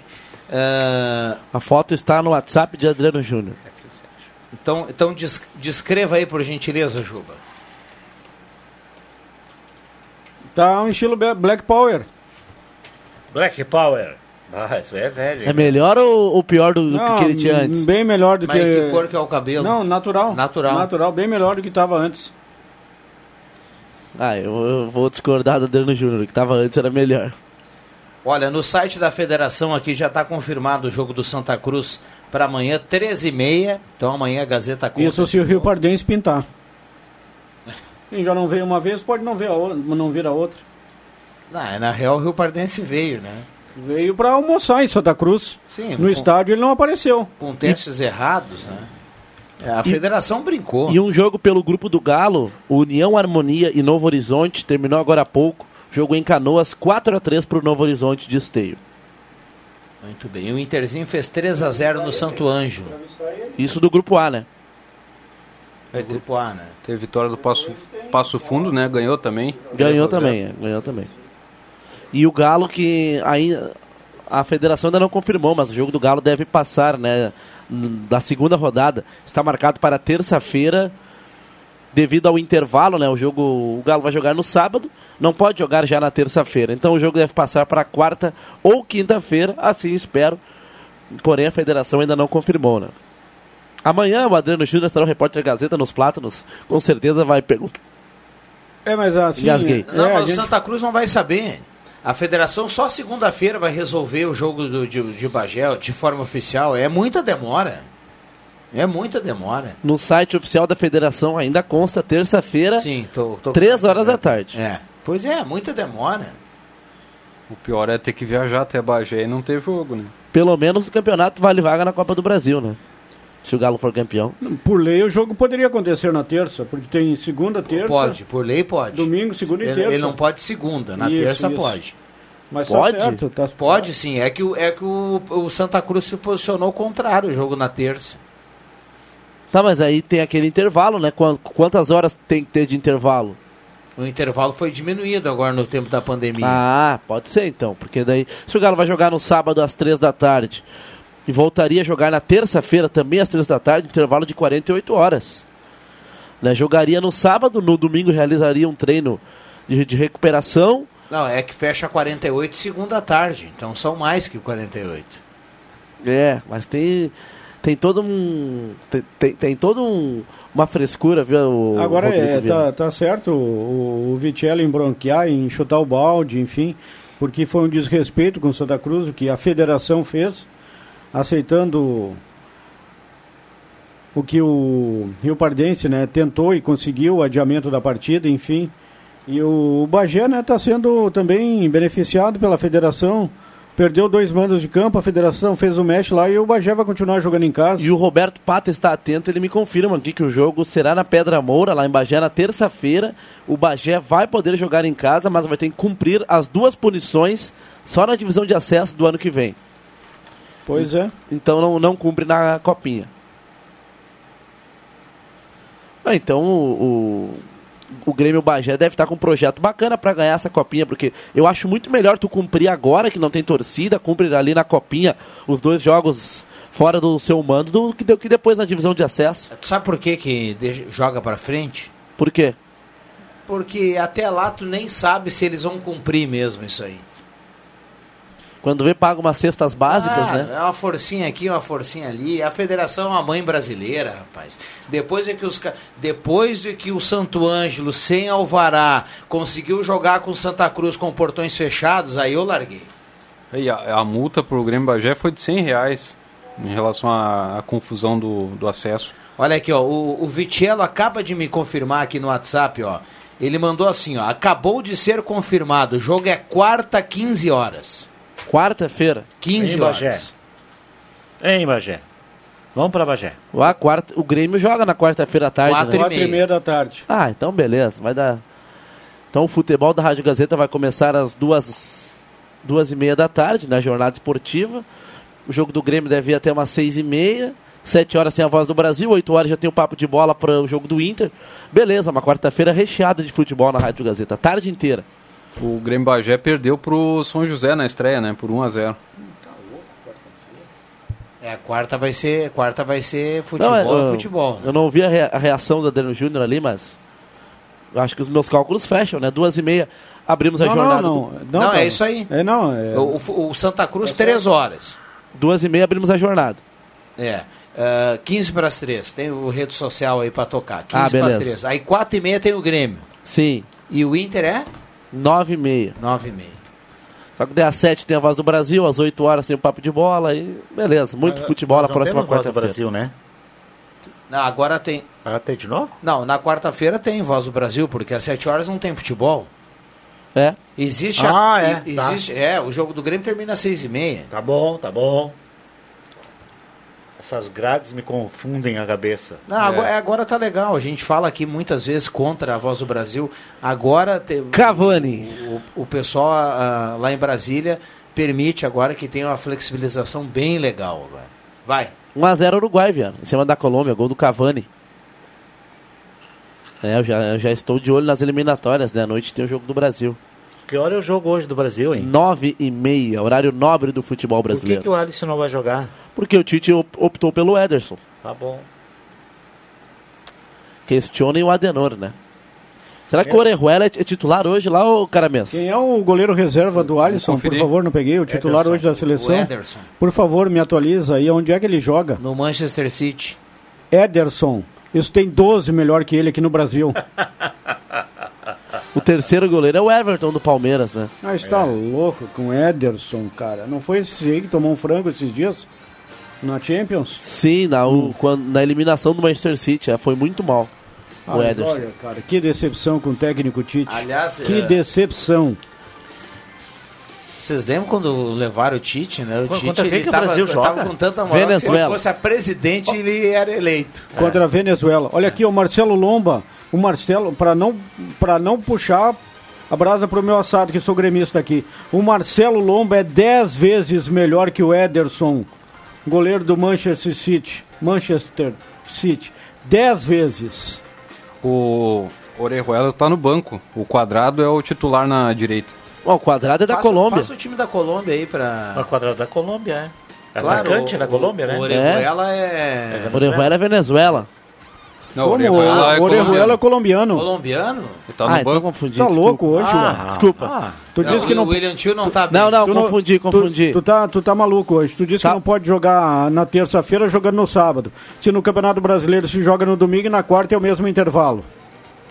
Ah, A foto está no WhatsApp de Adriano Júnior. então, então des- descreva aí, por gentileza, Juba. Tá um estilo Black Power. Black Power. Ah, isso é velho. É melhor ou, ou pior do, do Não, que ele tinha antes? Bem melhor do Mas que... que cor que é o cabelo? Não, natural. Natural. Natural, bem melhor do que estava antes. Ah, eu, eu vou discordar do Adriano Júnior, que tava antes era melhor. Olha, no site da federação aqui já está confirmado o jogo do Santa Cruz para amanhã, 13h30. Então amanhã a Gazeta conta. Isso se o Rio Pardense pintar. [LAUGHS] Quem já não veio uma vez, pode não ver a outra, não vir a outra. Não, na real o Rio Pardense veio, né? Veio para almoçar em Santa Cruz. Sim, no com- estádio ele não apareceu. Com testes errados, né? É, A federação brincou. E um jogo pelo grupo do Galo, União Harmonia e Novo Horizonte, terminou agora há pouco. Jogo em Canoas, 4 a 3 para o Novo Horizonte de Esteio. Muito bem. O Interzinho fez 3 a 0 no Santo Ângelo. Isso do grupo A, né? É, grupo A, né? Teve vitória do Passo, Passo Fundo, né? Ganhou também. Ganhou 3 a 0. também, é, ganhou também. E o Galo que ainda a federação ainda não confirmou, mas o jogo do Galo deve passar, né, da segunda rodada. Está marcado para terça-feira devido ao intervalo, né? O jogo o Galo vai jogar no sábado, não pode jogar já na terça-feira. Então o jogo deve passar para quarta ou quinta-feira, assim espero. Porém a federação ainda não confirmou, né? Amanhã o Adriano Júnior estará no repórter Gazeta nos Plátanos, com certeza vai perguntar. É, mas assim. Engasguei. Não, é, mas o gente- Santa Cruz não vai saber. A federação só segunda-feira vai resolver o jogo do, de, de Bagé de forma oficial. É muita demora. É muita demora. No site oficial da federação ainda consta terça-feira, Sim, tô, tô 3 horas da tarde. É. Pois é, muita demora. O pior é ter que viajar até Bagé e não ter jogo, né? Pelo menos o campeonato vale vaga na Copa do Brasil, né? Se o Galo for campeão. Por lei, o jogo poderia acontecer na terça, porque tem segunda, terça. Pode, por lei pode. Domingo, segunda e Ele, terça. ele não pode segunda, na Isso, terça isso. pode. Mas Pode? tá certo. Tá... Pode sim, é que, o, é que o, o Santa Cruz se posicionou ao contrário, o jogo na terça. Tá, mas aí tem aquele intervalo, né? Quan- Quantas horas tem que ter de intervalo? O intervalo foi diminuído agora no tempo da pandemia. Ah, pode ser então. Porque daí, se o Galo vai jogar no sábado às 3 da tarde e voltaria a jogar na terça-feira também às 3 da tarde, intervalo de 48 horas. Né? Jogaria no sábado, no domingo realizaria um treino de, de recuperação. Não, é que fecha 48 segunda tarde, então são mais que 48. É, mas tem tem todo um tem, tem, tem todo um, uma frescura, viu? o Agora Rodrigo é, tá, tá certo o, o Vitello em bronquear, em chutar o balde, enfim, porque foi um desrespeito com o Santa Cruz, o que a federação fez, aceitando o que o Rio Pardense né, tentou e conseguiu o adiamento da partida, enfim. E o, o Bagé está né, tá sendo também beneficiado pela federação. Perdeu dois mandos de campo, a federação fez o match lá e o Bagé vai continuar jogando em casa. E o Roberto Pata está atento, ele me confirma aqui que o jogo será na Pedra Moura, lá em Bagé, na terça-feira. O Bagé vai poder jogar em casa, mas vai ter que cumprir as duas punições só na divisão de acesso do ano que vem. Pois é. Então não, não cumpre na copinha. Ah, então o, o, o Grêmio Bagé deve estar com um projeto bacana para ganhar essa copinha, porque eu acho muito melhor tu cumprir agora que não tem torcida, cumprir ali na copinha os dois jogos fora do seu mando do que, do que depois na divisão de acesso. Tu sabe por que, que joga pra frente? Por quê? Porque até lá tu nem sabe se eles vão cumprir mesmo isso aí. Quando vê, paga umas cestas básicas, Ah, né? É uma forcinha aqui, uma forcinha ali. A federação é uma mãe brasileira, rapaz. Depois de que, os, depois de que o Santo Ângelo, sem alvará, conseguiu jogar com Santa Cruz com portões fechados, aí eu larguei. E a, a multa pro Grêmio Bagé foi de 100 reais em relação à, à confusão do, do acesso. Olha aqui, ó, o, o Vitello acaba de me confirmar aqui no WhatsApp, ó. Ele mandou assim, ó, acabou de ser confirmado, o jogo é quarta, 15 horas. Quarta-feira. 15 Em Bagé. horas. Em Bagé. Vamos pra Bagé. Lá, quarta, o Grêmio joga na quarta-feira à tarde. Quatro né? e Quatro e meia da tarde. Ah, então beleza, vai dar. Então o futebol da Rádio Gazeta vai começar às duas, duas e meia da tarde, na jornada esportiva. O jogo do Grêmio deve ir até umas seis e meia. Sete horas tem a voz do Brasil, oito horas já tem o papo de bola para o jogo do Inter. Beleza, uma quarta-feira recheada de futebol na Rádio Gazeta, a tarde inteira. O Grêmio Bagé perdeu pro São José na estreia, né? Por 1 a 0 É, quarta vai ser, quarta vai ser futebol, Não, é, é eu- futebol. né? Eu não ouvi a, rea- a reação do Adriano Júnior ali, mas eu acho que os meus cálculos fecham, né? Duas e meia abrimos a Não, jornada. não, do- não. Não, é isso aí. É, não, é... O, o- o Santa Cruz, três horas. Duas e meia abrimos a jornada. É. Uh, 15 para as 3. Tem o rede social aí para tocar. 15 Ah, para as beleza. 3. Aí 4 e meia tem o Grêmio. Sim, E o Inter é nove e meia. 9 e meia. Só que daí às 7 tem a voz do Brasil, às 8 horas tem o papo de bola e beleza, muito futebol na próxima quarta-feira. Brasil, né? Não, agora tem. Ah, tem de novo? Não, na quarta-feira tem Voz do Brasil, porque às 7 horas não tem futebol. É. Existe Ah, a, é, e- tá. existe, é, o jogo do Grêmio termina às 6 e meia. Tá bom, tá bom. Essas grades me confundem a cabeça. Não, agora, agora tá legal. A gente fala aqui muitas vezes contra a Voz do Brasil. Agora tem, Cavani. o, o pessoal ah, lá em Brasília permite agora que tenha uma flexibilização bem legal agora. Vai. 1x0 Uruguai, Viana, em cima da Colômbia, gol do Cavani. É, eu já, eu já estou de olho nas eliminatórias, né? À noite tem o jogo do Brasil. Que hora é o jogo hoje do Brasil, hein? 9 e meia, horário nobre do futebol Por que, brasileiro. que o Alisson não vai jogar? Porque o Tite op- optou pelo Ederson. Tá bom. Questionem o Adenor, né? Será que É. o Orejuela é é titular hoje lá, ô Caramês? Quem é o goleiro reserva do Alisson, por favor, não peguei, o titular Ederson. hoje da seleção. O Ederson. Por favor, me atualiza aí, onde é que ele joga? No Manchester City. Ederson. Isso tem 12 melhor que ele aqui no Brasil. [LAUGHS] O terceiro goleiro é o Everton do Palmeiras, né? Ah, está louco com Ederson, cara. Não foi esse aí que tomou um frango esses dias? Na Champions? Sim, na, o- quando- na eliminação do Manchester City. é, foi muito mal. Ah, o Ederson. olha, cara, que decepção com o técnico Tite. Aliás, que é- decepção. Vocês lembram quando levaram o Tite, né? O Contra Tite quem ele que o tava, Brasil tava joga? com tanta moral que se Venezuela. ele fosse a presidente, ele era eleito. Contra a Venezuela. Olha aqui, o Marcelo Lomba. O Marcelo, para não, pra não puxar a brasa pro meu assado, que sou gremista aqui. O Marcelo Lomba é 10 vezes melhor que o Ederson, goleiro do Manchester City. Manchester City. 10 vezes. O Orejuela está no banco. O quadrado é o titular na direita. Ó, o quadrado é da Passa- Colômbia. Passa o time da Colômbia aí pra... O quadrado da Colômbia, é. Claro, Atacante o- da Colômbia, o- né? O Orejuela é... Orejuela é Venezuela. Não, Como? Orejuela é o Orejuela é colombiano. Colombiano? Ele tá no ah, então banco. Tá louco hoje, Ah, desculpa. Ah, Tu Não, disse que o não... William Tio não tá bem. Não, não, Tu não- confundi, Tu, confundi. tu, tá, tu tá maluco hoje. Tu disse Tá. que não pode jogar na terça-feira jogando no sábado. Se no Campeonato Brasileiro se joga no domingo e na quarta é o mesmo intervalo.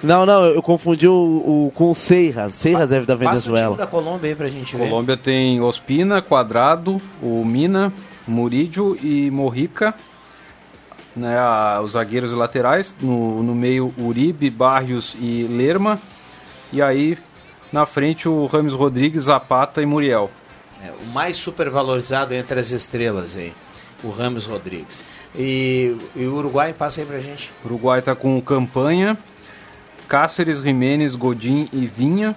Não, não, eu confundi o, o- com o Seiras. Seiras é da Passa o time Venezuela. da Colômbia aí pra gente ver. Colômbia tem Ospina, Quadrado, o Mina, Murídio e Morrica. Né, a- os zagueiros e laterais. No, no meio, Uribe, Barrios e Lerma. E aí, na frente, o Rames Rodrigues, Zapata e Muriel. É, o mais supervalorizado entre as estrelas aí, o Ramos Rodrigues. E, e o Uruguai, passa aí pra gente. O Uruguai está com Campanha, Cáceres, Jimenez, Godin e Vinha.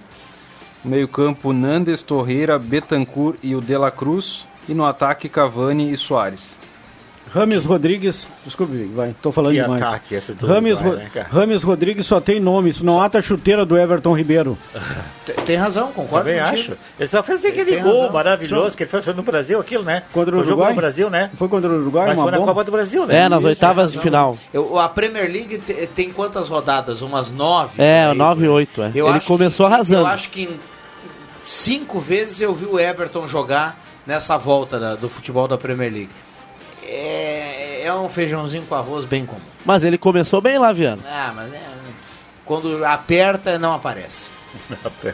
Meio campo, Nandes, Torreira, Betancourt e o De La Cruz. E no ataque, Cavani e Soares. Rames Rodrigues, desculpe, vai, tô falando Que demais. ataque esse do Rames, Uruguai, Ro- né? Rames Rodrigues só tem nome, isso não ata a chuteira do Everton Ribeiro. [LAUGHS] Tem, tem razão, concordo Também acho. Ele só fez aquele Tem gol razão. maravilhoso que ele fez no Brasil, aquilo, né? Contra o jogo Uruguai? no Brasil, né? Foi contra o Uruguai, Mas uma foi na bomba? Copa do Brasil, né? É, nas Isso. oitavas de final. Eu- a Premier League te- tem quantas rodadas? Umas nove? É, Aí, 9 e 8, é. Eu Ele começou que- arrasando. Eu acho que cinco vezes eu vi o Everton jogar nessa volta da- do futebol da Premier League. É, é um feijãozinho com arroz bem comum. Mas ele começou bem lá, Viano. Ah, mas é, quando aperta, não aparece. [LAUGHS]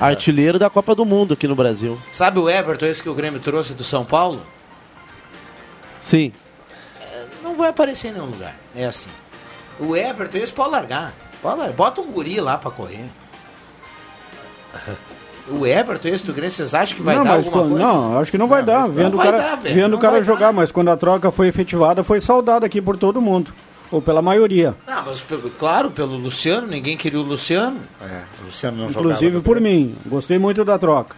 Artilheiro da Copa do Mundo aqui no Brasil. Sabe o Everton, esse que o Grêmio trouxe do São Paulo? Sim. Não vai aparecer em nenhum lugar. É assim. O Everton, esse pode largar. Pode largar. Bota um guri lá pra correr. [LAUGHS] O Everton, esse do Grêmio, vocês acham que vai não, dar alguma quando- coisa? não, acho que não vai dar. Vendo não o vai cara, dar, velho. vendo o cara jogar, mas quando a troca foi efetivada, foi saudada aqui por todo mundo. Ou pela maioria. Não, mas pelo- claro, pelo Luciano, ninguém queria o Luciano. É, o Luciano não Inclusive por mim. Gostei muito da troca.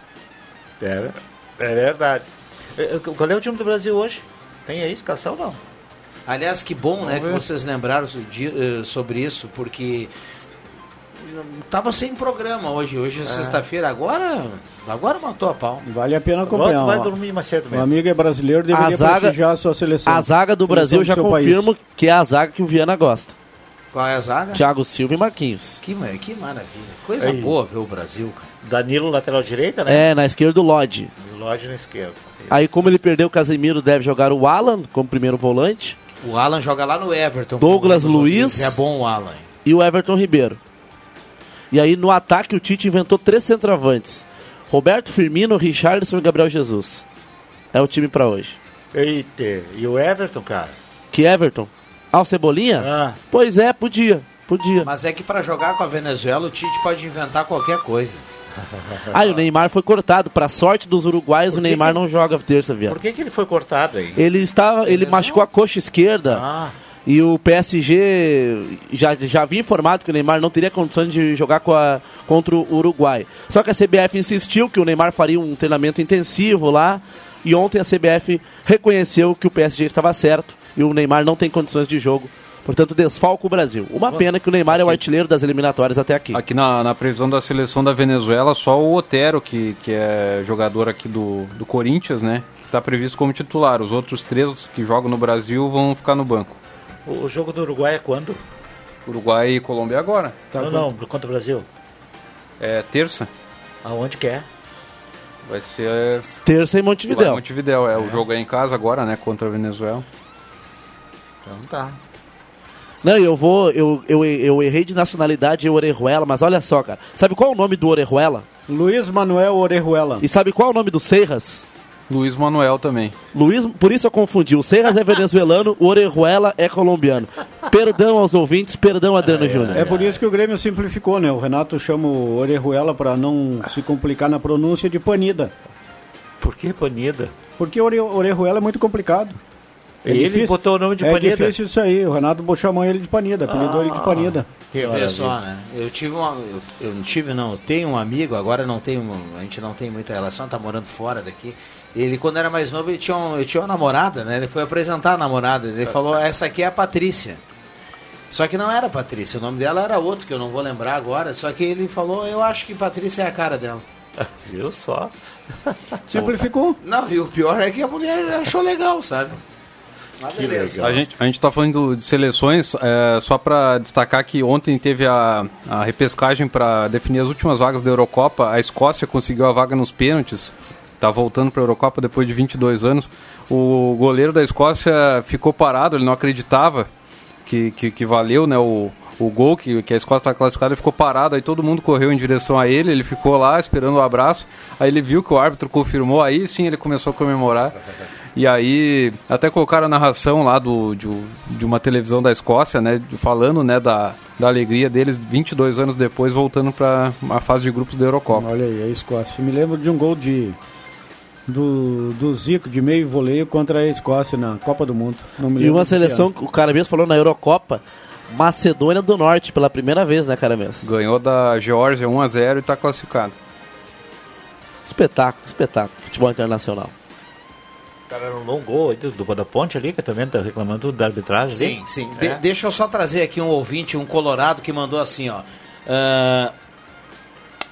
É, é verdade. É, é, Qual é o time do Brasil hoje? Tem aí escalação não? Aliás, que bom, né, que vocês lembraram eh, sobre isso, porque tava sem programa hoje. Hoje é sexta-feira, agora, agora matou a pau. Vale a pena acompanhar. Vai dormir mais cedo O mesmo. amigo é brasileiro, deveria A zaga- prestigiar a sua seleção. A zaga do Seleção Brasil do já confirmo país. que é a zaga que o Viana gosta. Qual é a zaga? Thiago Silva e Marquinhos. Que, que maravilha. Coisa Aí. boa ver o Brasil, cara. Danilo, lateral direita, né? É, na esquerda o Lodge. Lodge na esquerda. Aí, como ele perdeu o Casemiro, deve jogar o Alan como primeiro volante O Alan joga lá no Everton. Douglas o Luiz. É bom o Alan. e o Everton Ribeiro. E aí, no ataque, o Tite inventou três centroavantes: Roberto Firmino, Richarlison e Gabriel Jesus. É o time pra hoje. Eita, e o Everton, cara? Que Everton? Ah, o Cebolinha? Ah, Pois é, podia. Podia. Mas é que pra jogar com a Venezuela, o Tite pode inventar qualquer coisa. [LAUGHS] Ah, e o Neymar foi cortado. Pra sorte dos uruguaios, Por o Neymar que- não joga terça, por viado. que, que ele foi cortado aí? Ele estava, ele machucou a coxa esquerda. Ah, E o PSG já, já havia informado que o Neymar não teria condições de jogar a- contra o Uruguai. Só que a CBF insistiu que o Neymar faria um treinamento intensivo lá. E ontem a CBF reconheceu que o PSG estava certo e o Neymar não tem condições de jogo. Portanto, desfalca o Brasil. Uma pena que o Neymar é o artilheiro das eliminatórias até aqui. Aqui na, na previsão da seleção da Venezuela, só o Otero, que, que é jogador aqui do, do Corinthians, né? Está previsto como titular. Os outros três que jogam no Brasil vão ficar no banco. O, o jogo do Uruguai é quando? Uruguai e Colômbia agora. Tá não, com- não, contra o Brasil. É terça. Aonde que é? Vai ser Terça em lá em Montevidéu. Montevidéu. É, o jogo é em casa agora, né? Contra a Venezuela. Então tá. Não, eu vou. Eu, eu, eu errei de nacionalidade e Orejuela, mas olha só, cara. Sabe qual é o nome do Orejuela? Luiz Manuel Orejuela. E sabe qual é o nome do Serras? Luiz Manuel também. Luiz, por isso eu confundi. O Serras é venezuelano, o Orejuela é colombiano. Perdão aos ouvintes, perdão, Adriano Júnior. É por isso que o Grêmio simplificou, né? O Renato chama o Orejuela para não se complicar na pronúncia de Panida. Por que Panida? Porque Ore- Orejuela é muito complicado. Ele botou o nome de é Panida? difícil isso aí. O Renato chamou ele de Panida, apelidou ele de Panida. Quer ver só, né? Eu tive uma. Eu, eu não tive, não. Eu tenho um amigo, agora não tenho. A gente não tem muita relação, tá morando fora daqui. Ele, quando era mais novo, ele tinha, um, ele tinha uma namorada, né? Ele foi apresentar a namorada. Ele falou: essa aqui é a Patrícia. Só que não era a Patrícia, o nome dela era outro, que eu não vou lembrar agora. Só que ele falou: eu acho que Patrícia é a cara dela. [LAUGHS] Viu só? Simplificou? Não, e o pior é que a mulher achou legal, sabe? Mas beleza. A gente, a gente tá falando de seleções, é, só para destacar que ontem teve a, a repescagem para definir as últimas vagas da Eurocopa. A Escócia conseguiu a vaga nos pênaltis, tá voltando para a Eurocopa depois de 22 anos. O goleiro da Escócia ficou parado, ele não acreditava que, que, que valeu né, o, o gol, que, que a Escócia está classificada, ele ficou parado, aí todo mundo correu em direção a ele, ele ficou lá esperando o abraço, aí ele viu que o árbitro confirmou, aí sim ele começou a comemorar. E aí, até colocaram a narração lá do, de, de uma televisão da Escócia, né, falando né, da, da alegria deles 22 anos depois, voltando para a fase de grupos da Eurocopa. Olha aí, a Escócia. Me lembro de um gol de do, do Zico de meio voleio contra a Escócia na Copa do Mundo. Não me E uma seleção, que o cara mesmo falou na Eurocopa, Macedônia do Norte, pela primeira vez, né, cara mesmo? Ganhou da Geórgia 1x0 e está classificado. Espetáculo, espetáculo. Futebol internacional. O cara não um gol aí do, do da Ponte ali, que também tá reclamando da arbitragem. Sim, ali. sim. É. De- deixa eu só trazer aqui um ouvinte, um colorado, que mandou assim, ó.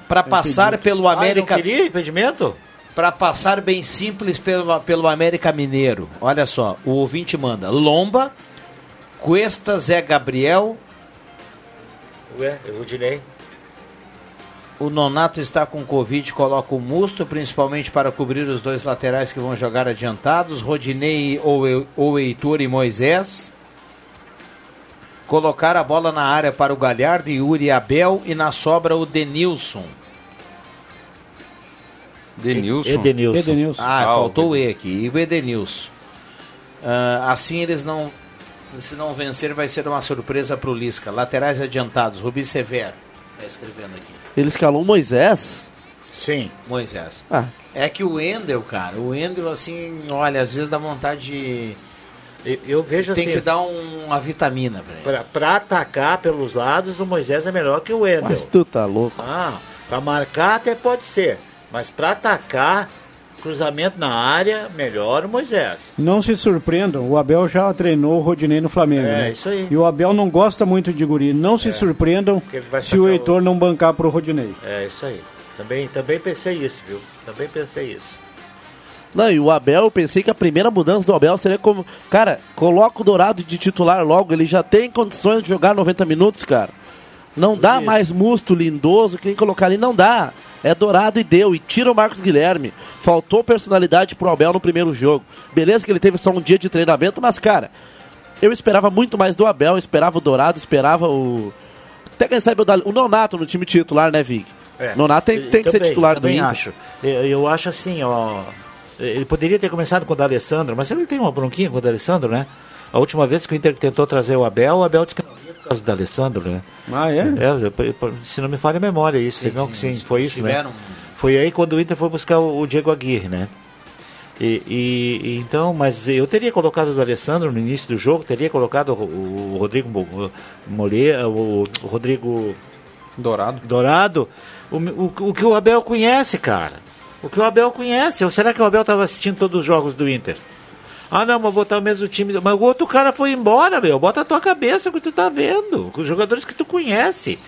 para passar pelo América. Ah, não queria impedimento? Para passar bem simples pelo, pelo América Mineiro. Olha só, o ouvinte manda Lomba, Cuesta, Zé Gabriel. Ué, eu Rudinei. O Nonato está com Covid, coloca o Musto, principalmente para cobrir os dois laterais que vão jogar adiantados, Rodinei ou, ou Heitor e Moisés. Colocar a bola na área para o Galhardo, Yuri Abel e na sobra o Denilson. Denilson. Edenilson. Edenilson. Ah, Ah, faltou o E aqui. E o Edenilson. Ah, assim eles não. Se não vencer, vai ser uma surpresa para o Lisca. Laterais adiantados, Rubi Severo. Está escrevendo aqui. Ele escalou o Moisés. Sim. Moisés. Ah, É que o Endel, cara, o Endel, assim, olha, às vezes dá vontade de. Eu, eu vejo Tem assim. que dar um- uma vitamina pra ele. Pra, pra atacar pelos lados, o Moisés é melhor que o Wendel. mas tu tá louco. Ah, pra marcar até pode ser. Mas pra atacar, cruzamento na área, melhor o Moisés. Não se surpreendam, o Abel já treinou o Rodinei no Flamengo. É, né? isso aí. E o Abel não gosta muito de guri. Não se surpreendam ele vai se o Heitor não bancar pro Rodinei. É isso aí. Também, também pensei isso, viu? Também pensei isso. Não, e o Abel, eu pensei que a primeira mudança do Abel seria como. Cara, coloca o Dourado de titular logo, ele já tem condições de jogar 90 minutos, cara. Não dá Isso. mais musto lindoso, quem colocar ali não dá. É Dourado e deu. E tira o Marcos Guilherme. Faltou personalidade pro Abel no primeiro jogo. Beleza que ele teve só um dia de treinamento, mas, cara, eu esperava muito mais do Abel, esperava o Dourado, esperava o. Até quem sabe o, Nonato no time titular, né, Vig? Nonato tem, tem que ser Também, titular do Inter. acho. Eu, eu acho assim, ó. Ele poderia ter começado com o D'Alessandro, mas ele tem uma bronquinha com o D'Alessandro, né? A última vez que o Inter tentou trazer o Abel, o Abel disse que não causa do D'Alessandro, né? Ah, é? É, se não me falha a memória, isso. Sim, não, sim, sim, foi isso, né? tiveram- Foi aí quando o Inter foi buscar o, o Diego Aguirre, né? E, e- e então, mas eu teria colocado o D'Alessandro no início do jogo, teria colocado o, o Rodrigo Mo- Moreira, o, o Rodrigo Dourado. Dourado, o, o, o que o Abel conhece, cara. O que o Abel conhece. Ou será que o Abel estava assistindo todos os jogos do Inter? Ah, não, mas botar o mesmo time. Mas o outro cara foi embora, meu. Bota a tua cabeça que tu tá vendo. Com os jogadores que tu conhece.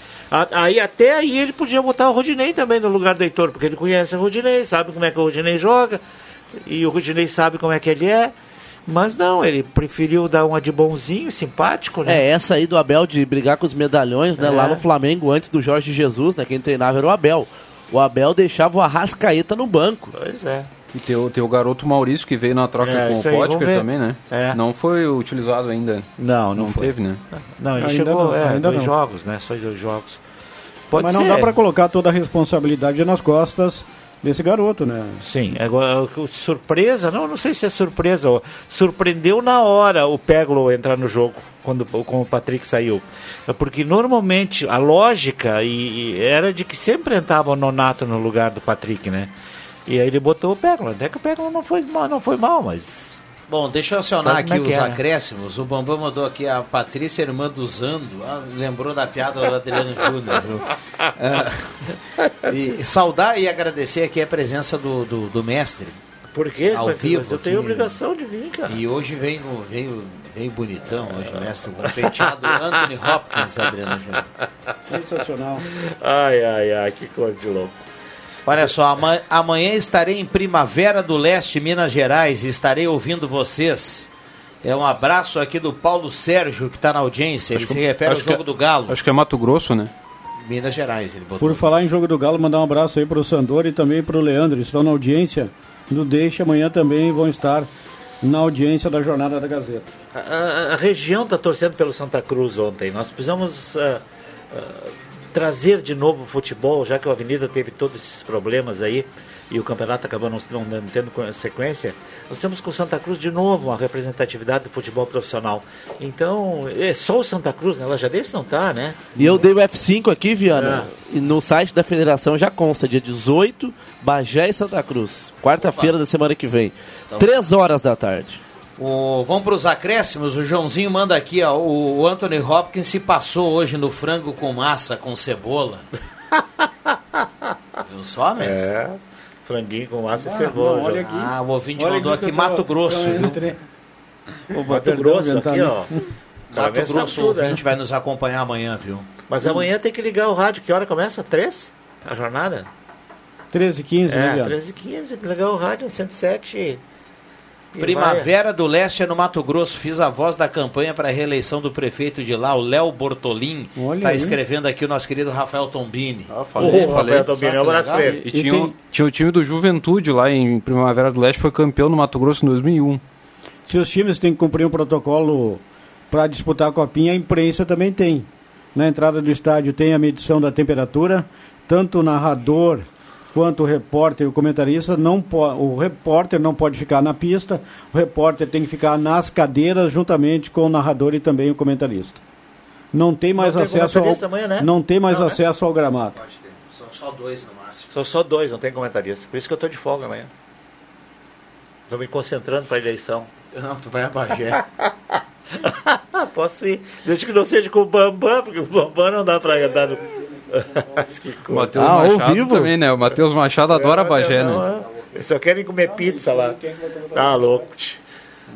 Aí, até aí ele podia botar o Rodinei também no lugar do Heitor, porque ele conhece o Rodinei, sabe como é que o Rodinei joga. E o Rodinei sabe como é que ele é. Mas não, ele preferiu dar uma de bonzinho, simpático, né? É, essa aí do Abel de brigar com os medalhões, né? É. Lá no Flamengo, antes do Jorge Jesus, né? Quem treinava era o Abel. O Abel deixava o Arrascaeta no banco. Pois é. E tem o, tem o garoto Maurício que veio na troca É, com o Potker também, né? É. Não foi utilizado ainda. Não, não, Não foi. teve, né? Não, ele Ainda chegou, não, é, ainda dois não. jogos, né? Só dois jogos. Pode Mas ser. não dá para colocar toda a responsabilidade nas costas desse garoto, né? Sim, agora, o- surpresa, não, não sei se é surpresa, surpreendeu na hora o Peglo entrar no jogo, quando, quando o Patrick saiu. É Porque normalmente a lógica e, e era de que sempre entrava o Nonato no lugar do Patrick, né? E aí ele botou o Peglo, até que o Peglo não foi mal, não foi mal mas... Bom, deixa eu acionar Sabe aqui como é que os é, né? acréscimos. O Bambam mandou aqui a Patrícia, irmã do Zando. Ah, lembrou da piada do Adriano Júnior? Ah, e saudar e agradecer aqui a presença do, do, do mestre. Por quê? Ao Mas vivo. eu tenho aqui. obrigação de vir, cara. E hoje vem, no- veio, veio bonitão, hoje, mestre, com o penteado Anthony Hopkins, Adriano Júnior. Sensacional. Ai, ai, ai, que coisa de louco. Olha só, ama- amanhã estarei em Primavera do Leste, Minas Gerais, e estarei ouvindo vocês. É um abraço aqui do Paulo Sérgio, que está na audiência. Ele Acho se que- refere ao acho que jogo é- do Galo. Acho que é Mato Grosso, né? Minas Gerais, ele botou. Por falar em jogo do Galo, mandar um abraço aí pro Sandor e também pro Leandro. Estão na audiência do Deixa. Amanhã também vão estar na audiência da Jornada da Gazeta. A, a- a região está torcendo pelo Santa Cruz ontem. Nós precisamos ah, ah, trazer de novo o futebol, já que a Avenida teve todos esses problemas aí e o campeonato acabou não, não- tendo sequência. Nós temos com o Santa Cruz de novo uma representatividade do futebol profissional. Então, é só o Santa Cruz, né? Lajadense não tá, né? E eu dei o F5 aqui, Viana. E no site da federação já consta, dia 18, Bagé e Santa Cruz. Quarta-feira da semana que vem. Três horas da tarde. O, vamos para os acréscimos. O Joãozinho manda aqui, ó. O, o Anthony Hopkins se passou hoje no frango com massa, com cebola. [LAUGHS] Viu só, mestre? É, franguinho com massa Ah, e cebola. não, olha aqui. Ah, o ouvinte Olha mandou aqui aqui Mato Grosso. viu? Opa, Mato perdão, Grosso aqui, ó. Mato Grosso, o tudo, ouvinte né? vai nos acompanhar amanhã, viu? Mas amanhã tem que ligar o rádio. Que hora começa? Três? A jornada? 13 15 né, É, Viana? 13 e 15, tem que ligar o rádio, 107. Primavera do Leste é no Mato Grosso. Fiz a voz da campanha para a reeleição do prefeito de lá, o Léo Bortolim. Olha Está escrevendo aqui o nosso querido Rafael Tombini. Ah, falei, falei. Rafael Tombini, abraço pra ele. E, E tinha, tem- o- tinha o time do Juventude lá em Primavera do Leste, foi campeão no Mato Grosso em 2001. Se os times têm que cumprir um protocolo para disputar a copinha, a imprensa também tem. Na entrada do estádio tem a medição da temperatura, tanto o narrador quanto o repórter e o comentarista não o repórter não pode ficar na pista, o repórter tem que ficar nas cadeiras juntamente com o narrador e também o comentarista. Não tem mais tem acesso ao comentarista amanhã, né? não tem mais Não, né? acesso ao gramado. Pode ter. São só dois no máximo. São só dois, não tem comentarista. Por isso que eu tô de folga amanhã. Tô me concentrando pra eleição. Não, tu vai a Bagé. [LAUGHS] Posso ir. Desde que não seja com o Bambam, porque o Bambam não dá pra andar no... Que O coisa. Matheus Ah, ao Machado vivo? também, né? O Matheus Machado adora Bagé, Não, né? é. Eles só querem comer pizza lá. Tá louco.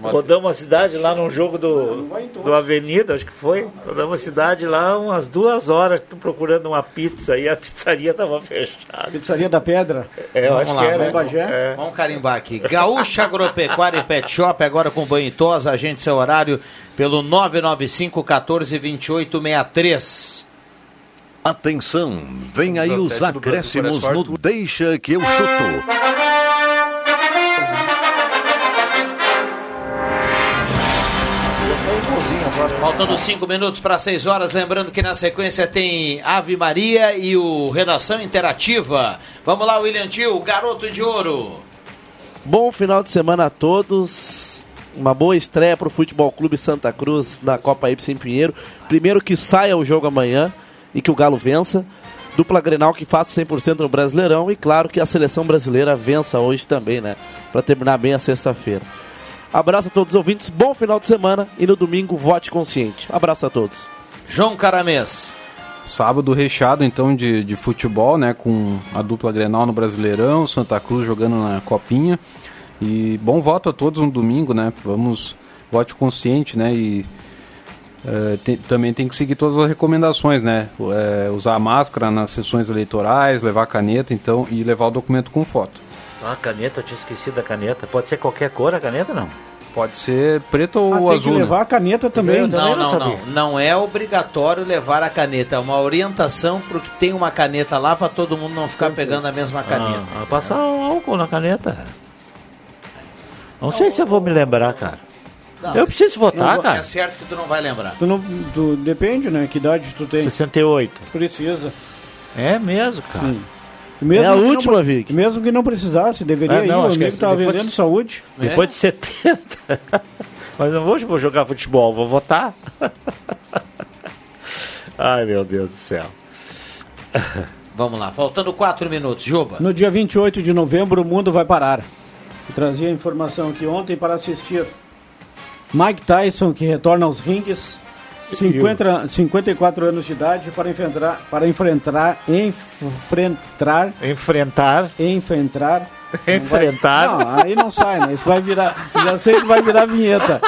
Rodamos uma cidade lá num jogo do, do Avenida, acho que foi. Rodamos uma cidade lá umas duas horas procurando uma pizza e a pizzaria tava fechada. Pizzaria da Pedra. É, eu Vamos acho lá, que era. vamos Bagé? É. Vamos carimbar aqui. Gaúcha Agropecuária e Pet Shop, agora com banho e tosa. Agende seu horário pelo 995 14 28 63. Atenção, vem aí os 17 do Brasil acréscimos no Deixa que eu chuto. Faltando cinco minutos para 6 horas. Lembrando que na sequência tem Ave Maria e o Redação Interativa. Vamos lá, William Tio, garoto de ouro. Bom final de semana a todos. Uma boa estreia para o Futebol Clube Santa Cruz na Copa Ibsen Pinheiro. Primeiro que saia o jogo amanhã e que o Galo vença. Dupla Grenal que faça 100% no Brasileirão. E claro que a seleção brasileira vença hoje também, né? Para terminar bem a sexta-feira. Abraço a todos os ouvintes, bom final de semana e no domingo vote consciente. Abraço a todos. João Caramês. Sábado recheado então de, de futebol, né? Com a dupla Grenal no Brasileirão, Santa Cruz jogando na Copinha. E bom voto a todos no domingo, né? Vamos, vote consciente, né? E eh, tem- também tem que seguir todas as recomendações, né? Eh, usar máscara nas sessões eleitorais, levar caneta, então, e levar o documento com foto. Ah, caneta, eu tinha esquecido da caneta. Pode ser qualquer cor a caneta, não? Pode ser preto ou Ah, tem azul. que né? levar a caneta também. Eu também Não, não não, não. Não é obrigatório levar a caneta. É uma orientação porque tem uma caneta lá para todo mundo não ficar pegando a mesma caneta. Ah, ah, passar álcool na caneta. Não sei se eu vou me lembrar, cara. Não, Eu preciso votar, É cara. certo que tu não vai lembrar. Tu não, tu, depende, né? Que idade tu tem. 68. Precisa. É mesmo, cara. Sim. Mesmo É a não última, pre- Vic. Mesmo que não precisasse, deveria Ah, ir. não, o acho que amigo é tava depois- vendendo saúde. Depois de 70. [LAUGHS] Mas não hoje vou jogar futebol, vou votar. [LAUGHS] Ai, meu Deus do céu. [LAUGHS] Vamos lá, faltando quatro minutos. Juba. No dia 28 de novembro, o mundo vai parar. Eu trazia a informação aqui ontem para assistir Mike Tyson, que retorna aos ringues, 50, 54 anos de idade, para enfrentar, para enfrentar, enfrentar, Enfrentar. enfrentar, [LAUGHS] Enfrentar. Não, aí não sai, né? Isso vai virar, já sei que vai virar vinheta.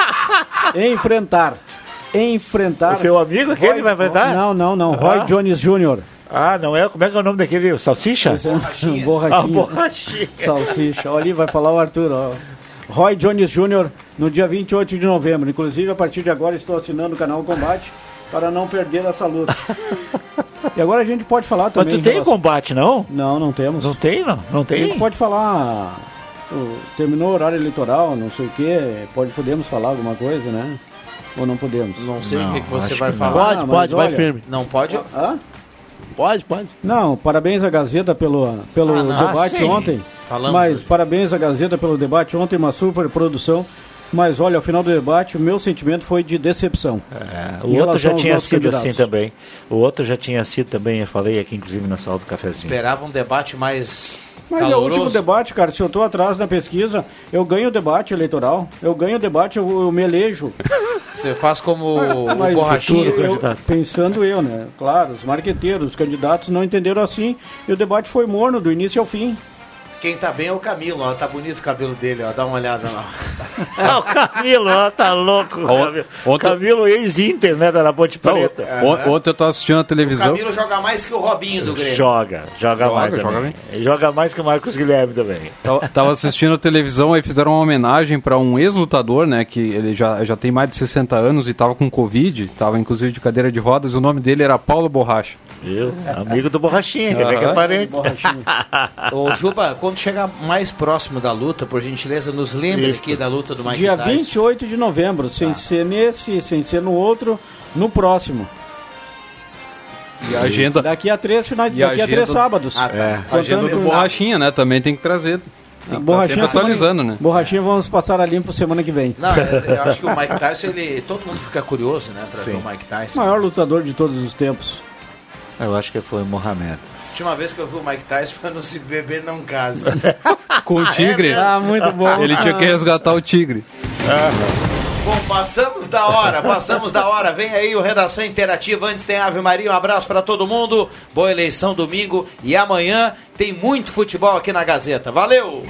Enfrentar, enfrentar. O teu amigo aquele vai enfrentar? Não, não, não. Roy Ah. Jones Jr. Ah, não é? Como é que é o nome daquele? Salsicha? [LAUGHS] Borrachinha. Ah, Borrachinha. borrachinha. Salsicha. Olha ali, vai falar o Arthur. Ó. Roy Jones Jr. no dia 28 de novembro. Inclusive, a partir de agora, estou assinando o canal Combate para não perder essa luta. [LAUGHS] e agora a gente pode falar Mas também. tu em tem relação- combate, não? Não, não temos. Não tem, não? Não A tem? gente pode falar. terminou o horário eleitoral, não sei o quê. Pode, podemos falar alguma coisa, né? Ou não podemos? Não sei o que, que você vai que falar. Pode, mas pode, vai olha- firme. Não pode? Hã? Pode, pode. Não, parabéns à Gazeta pelo, pelo Ah, debate sim. ontem. Falamos. Mas parabéns à Gazeta pelo debate ontem, uma super produção. Mas olha, ao final do debate, o meu sentimento foi de decepção. É, o outro já tinha sido candidatos. assim também. O outro já tinha sido também, eu falei aqui, inclusive, na sala do cafezinho. Esperava um debate mais Mas é o caloroso. último debate, cara. Se eu tô atrás na pesquisa, eu ganho o debate eleitoral. Eu ganho o debate, eu, eu me elejo. [LAUGHS] Você faz como o Borrachinha. eu- candidato. pensando eu, né? Claro, os marqueteiros, os candidatos não entenderam assim. E o debate foi morno, do início ao fim. Quem tá bem é o Camilo, ó. Tá bonito o cabelo dele, ó. Dá uma olhada lá. Ah, [LAUGHS] o Camilo, ó, tá louco. Ó, Camilo, ontem- Camilo ex-Inter, né, da Ponte Não, Preta. on- ontem eu tava assistindo a O televisão. Camilo joga mais que o Robinho do Grêmio. Joga, joga, Joga, mais joga também. Ele Joga mais que o Marcos Guilherme também. Tava- Tava assistindo a televisão aí fizeram uma homenagem para um ex-lutador, né? Que ele já, já tem mais de 60 anos e tava com Covid, tava inclusive de cadeira de rodas. O nome dele era Paulo Borracha. Viu? Amigo do Borrachinha, que é parente. [LAUGHS] Ô, Juba, quando chegar mais próximo da luta, por gentileza, nos lembre Isso. aqui da luta do Mike Dia Tyson. 28 de novembro, sem ser nesse, sem ser no outro, no próximo. E a agenda, Daqui a três finais, a daqui a agenda- três sábados. Ah, tá. É. a agenda do Borrachinha, né? Também tem que trazer. Tem que sempre Borrachinha, atualizando, né? Borrachinha, vamos passar a limpo semana que vem. Não, eu, acho que o Mike Tyson, ele, todo mundo fica curioso, né, pra ver o Mike Tyson. Maior lutador de todos os tempos. Eu acho que foi o Mohamed. A última vez que eu vi o Mike Tyson foi no Se Beber Não Casa. [LAUGHS] Com o Tigre. Ah, muito bom. Ele tinha que resgatar o Tigre. Bom, passamos da hora, passamos da hora. Vem aí o Redação Interativa. Antes tem Ave Maria, um abraço pra todo mundo. Boa eleição domingo. E amanhã tem muito futebol aqui na Gazeta. Valeu!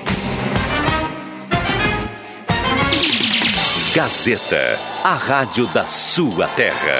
Gazeta, a rádio da sua terra.